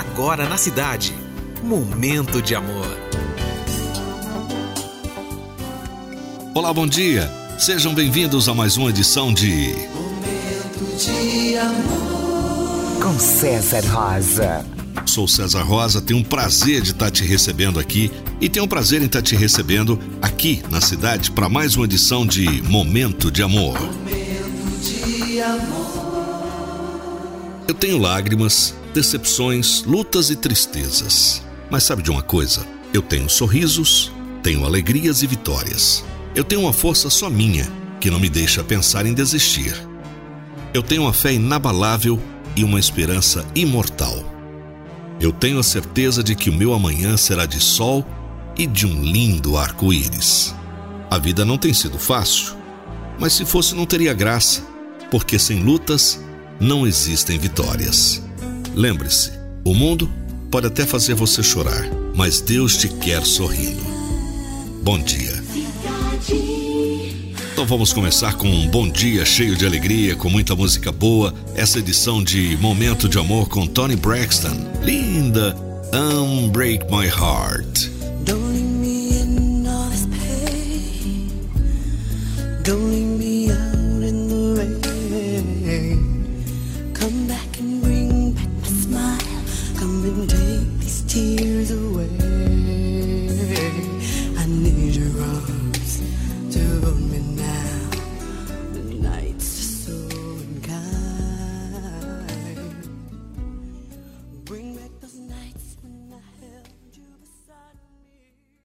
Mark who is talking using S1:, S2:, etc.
S1: agora na cidade. Momento de amor.
S2: Olá, bom dia. Sejam bem-vindos a mais uma edição de
S3: Momento de amor.
S4: Com César Rosa.
S2: Sou César Rosa, tenho um prazer de estar te recebendo aqui e tenho um prazer em estar te recebendo aqui na cidade para mais uma edição de Momento de Amor.
S3: Momento de amor.
S2: Eu tenho lágrimas, decepções, lutas e tristezas. Mas sabe de uma coisa? Eu tenho sorrisos, tenho alegrias e vitórias. Eu tenho uma força só minha que não me deixa pensar em desistir. Eu tenho uma fé inabalável e uma esperança imortal. Eu tenho a certeza de que o meu amanhã será de sol e de um lindo arco-íris. A vida não tem sido fácil, mas se fosse não teria graça, porque sem lutas não existem vitórias. Lembre-se, o mundo pode até fazer você chorar, mas Deus te quer sorrindo. Bom dia. Então vamos começar com um bom dia cheio de alegria, com muita música boa. Essa edição de Momento de Amor com Tony Braxton. Linda. Unbreak My Heart.
S3: Don't leave me in all this pain. Don't leave me